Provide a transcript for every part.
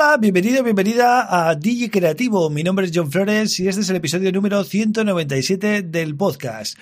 Hola, bienvenido, bienvenida a DJ Creativo. Mi nombre es John Flores y este es el episodio número 197 del podcast.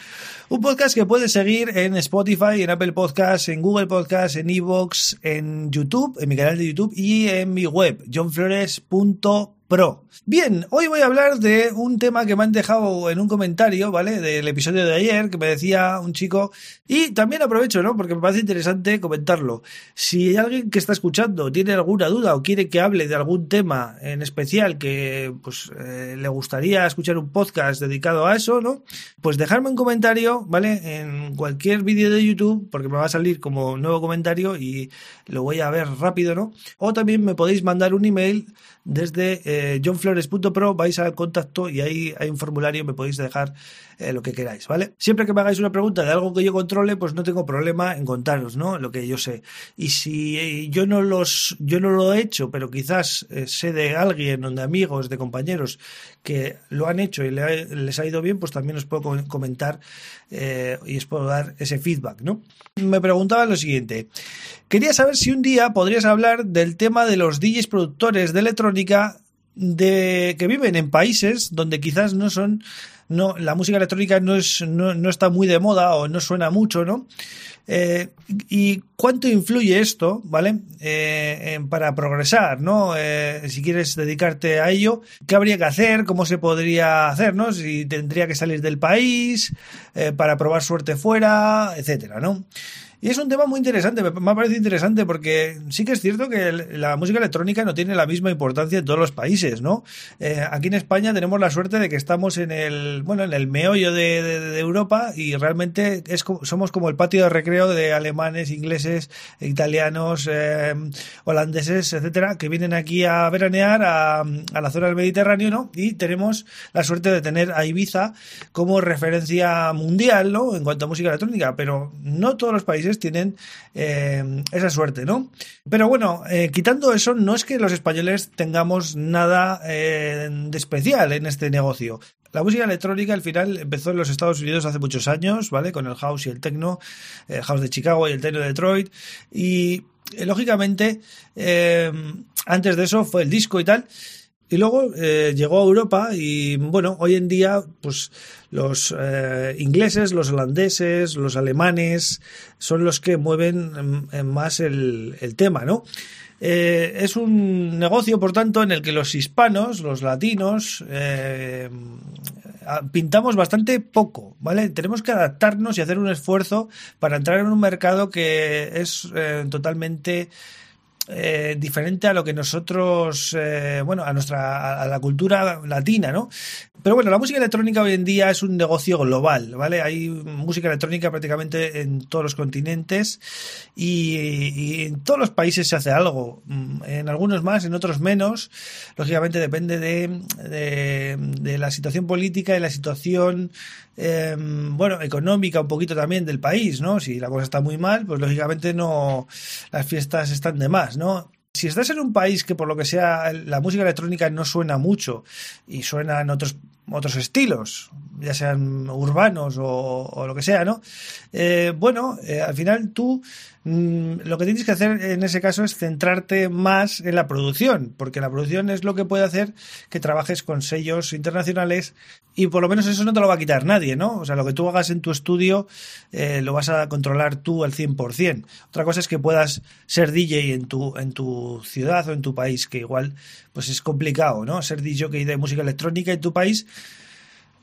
Un podcast que puedes seguir en Spotify, en Apple Podcasts, en Google Podcasts, en Evox, en YouTube, en mi canal de YouTube y en mi web, johnflores.com Pro. Bien, hoy voy a hablar de un tema que me han dejado en un comentario, ¿vale? Del episodio de ayer, que me decía un chico, y también aprovecho, ¿no? Porque me parece interesante comentarlo. Si alguien que está escuchando tiene alguna duda o quiere que hable de algún tema en especial que, pues, eh, le gustaría escuchar un podcast dedicado a eso, ¿no? Pues dejarme un comentario, ¿vale? En cualquier vídeo de YouTube, porque me va a salir como nuevo comentario y lo voy a ver rápido, ¿no? O también me podéis mandar un email desde eh, johnflores.pro, vais al contacto y ahí hay un formulario, me podéis dejar eh, lo que queráis, ¿vale? Siempre que me hagáis una pregunta de algo que yo controle, pues no tengo problema en contaros, ¿no? Lo que yo sé. Y si eh, yo no los, yo no lo he hecho, pero quizás sé de alguien, de amigos, de compañeros que lo han hecho y les ha ido bien, pues también os puedo comentar y os puedo dar ese feedback, ¿no? Me preguntaba lo siguiente. Quería saber si un día podrías hablar del tema de los DJs productores de electrónica de que viven en países donde quizás no son no la música electrónica no es no, no está muy de moda o no suena mucho no eh, y cuánto influye esto vale eh, para progresar no eh, si quieres dedicarte a ello qué habría que hacer cómo se podría hacer no si tendría que salir del país eh, para probar suerte fuera etcétera no y es un tema muy interesante, me ha parecido interesante porque sí que es cierto que la música electrónica no tiene la misma importancia en todos los países, ¿no? Eh, aquí en España tenemos la suerte de que estamos en el, bueno, en el meollo de, de, Europa y realmente es, somos como el patio de recreo de alemanes, ingleses, italianos, eh, holandeses, etcétera, que vienen aquí a veranear a, a la zona del Mediterráneo, ¿no? Y tenemos la suerte de tener a Ibiza como referencia mundial, ¿no? En cuanto a música electrónica, pero no todos los países tienen eh, esa suerte, ¿no? Pero bueno, eh, quitando eso, no es que los españoles tengamos nada eh, de especial en este negocio. La música electrónica al final empezó en los Estados Unidos hace muchos años, ¿vale? Con el house y el techno, el house de Chicago y el techno de Detroit. Y lógicamente, antes de eso fue el disco y tal. Y luego eh, llegó a Europa y bueno, hoy en día pues los eh, ingleses, los holandeses, los alemanes son los que mueven más el, tema, ¿no? Eh, es un negocio, por tanto, en el que los hispanos, los latinos, eh, pintamos bastante poco, ¿vale? Tenemos que adaptarnos y hacer un esfuerzo para entrar en un mercado que es totalmente eh, diferente a lo que nosotros, eh, bueno, a nuestra, a la cultura latina, ¿no? Pero bueno, la música electrónica hoy en día es un negocio global, ¿vale? Hay música electrónica prácticamente en todos los continentes y, en todos los países se hace algo, mm, en algunos más, en otros menos. Lógicamente depende de, de, de la situación política y la situación eh, bueno, económica un poquito también del país, ¿no? Si la cosa está muy mal, pues lógicamente no, las fiestas están de más, ¿no? Si estás en un país que por lo que sea la música electrónica no suena mucho y suena en otros otros estilos, ya sean urbanos o, lo que sea, ¿no? Eh, bueno, eh, al final tú mmm, lo que tienes que hacer en ese caso es centrarte más en la producción, porque la producción es lo que puede hacer que trabajes con sellos internacionales y por lo menos eso no te lo va a quitar nadie, ¿no? O sea, lo que tú hagas en tu estudio eh, lo vas a controlar tú al 100%. Otra cosa es que puedas ser DJ en tu, en tu ciudad o en tu país, que igual pues es complicado, ¿no? Ser DJ de música electrónica en tu país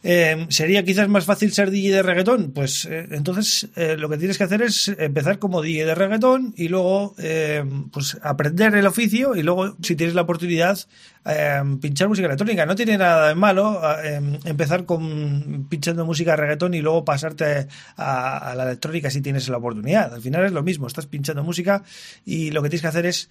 eh, ¿Sería quizás más fácil ser DJ de reggaetón? Pues eh, entonces eh, lo que tienes que hacer es empezar como DJ de reggaetón y luego eh, pues aprender el oficio y luego si tienes la oportunidad pinchar música electrónica. No tiene nada de malo empezar con pinchando música de reggaetón y luego pasarte a, a, la electrónica si tienes la oportunidad. Al final es lo mismo, estás pinchando música y lo que tienes que hacer es,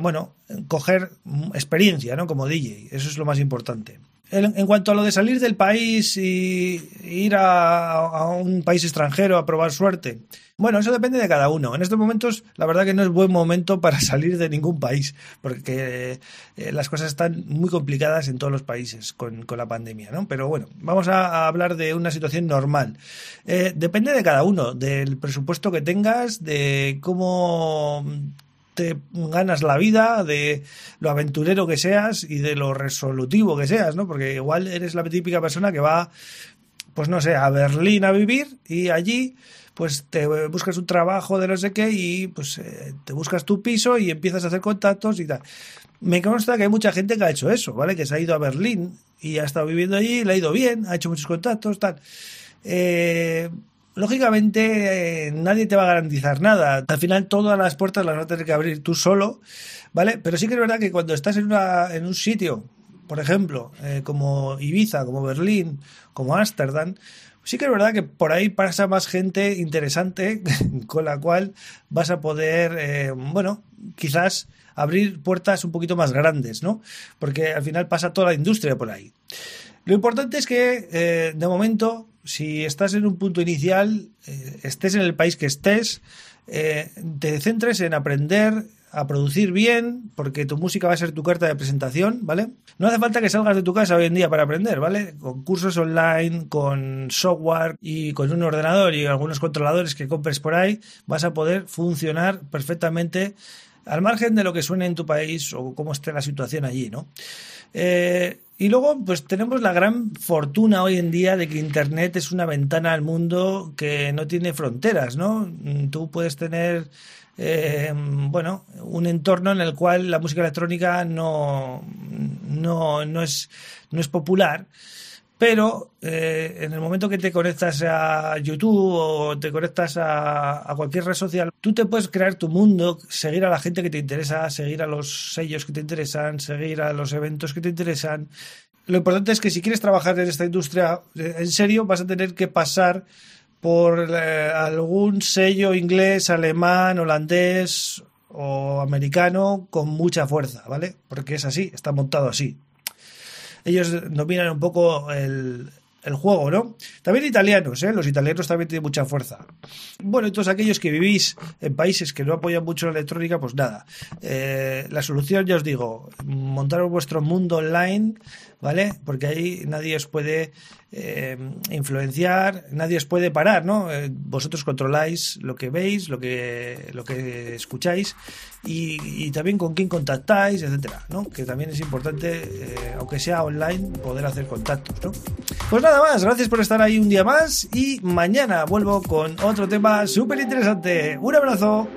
bueno, coger experiencia, ¿no? Como DJ. Eso es lo más importante. En, cuanto a lo de salir del país y ir a, un país extranjero a probar suerte, bueno, eso depende de cada uno. En estos momentos, la verdad que no es buen momento para salir de ningún país, porque eh, las cosas están muy complicadas en todos los países con, la pandemia, ¿no? Pero bueno, vamos a, hablar de una situación normal. Eh, depende de cada uno, del presupuesto que tengas, de cómo te ganas la vida, de lo aventurero que seas y de lo resolutivo que seas, ¿no? Porque igual eres la típica persona que va, pues no sé, a Berlín a vivir y allí pues te buscas un trabajo de no sé qué y pues eh, te buscas tu piso y empiezas a hacer contactos y tal. Me consta que hay mucha gente que ha hecho eso, ¿vale? Que se ha ido a Berlín y ha estado viviendo allí, le ha ido bien, ha hecho muchos contactos, tal. Eh, lógicamente eh, nadie te va a garantizar nada. Al final todas las puertas las vas a tener que abrir tú solo, ¿vale? Pero sí que es verdad que cuando estás en, una, en un sitio, por ejemplo, eh, como Ibiza, como Berlín, como Ámsterdam, sí que es verdad que por ahí pasa más gente interesante con la cual vas a poder, eh, bueno, quizás abrir puertas un poquito más grandes, ¿no? Porque al final pasa toda la industria por ahí. Lo importante es que, de momento, si estás en un punto inicial, eh, estés en el país que estés, eh, te centres en aprender a producir bien, porque tu música va a ser tu carta de presentación, ¿vale? No hace falta que salgas de tu casa hoy en día para aprender, ¿vale? Con cursos online, con software y con un ordenador y algunos controladores que compres por ahí, vas a poder funcionar perfectamente al margen de lo que suene en tu país o cómo esté la situación allí, ¿no? Eh, y luego, pues tenemos la gran fortuna hoy en día de que Internet es una ventana al mundo que no tiene fronteras, ¿no? Mm, tú puedes tener, eh, bueno, un entorno en el cual la música electrónica no, no, no, es, no es popular pero eh, en el momento que te conectas a YouTube o te conectas a, cualquier red social, tú te puedes crear tu mundo, seguir a la gente que te interesa, seguir a los sellos que te interesan, seguir a los eventos que te interesan. Lo importante es que si quieres trabajar en esta industria eh, en serio, vas a tener que pasar por eh, algún sello inglés, alemán, holandés o americano con mucha fuerza, ¿vale? Porque es así, está montado así ellos dominan un poco el, juego, ¿no? También italianos, ¿eh? Los italianos también tienen mucha fuerza. Bueno, y todos aquellos que vivís en países que no apoyan mucho la electrónica, pues nada. Eh, la solución, ya os digo, montar vuestro mundo online, ¿vale? Porque ahí nadie os puede eh, influenciar, nadie os puede parar, ¿no? Eh, vosotros controláis lo que veis, lo que, lo que escucháis y, también con quién contactáis, etcétera, ¿no? Que también es importante, eh, aunque sea online, poder hacer contactos, ¿no? Pues nada más, gracias por estar ahí un día más y mañana vuelvo con otro tema súper interesante. Un abrazo.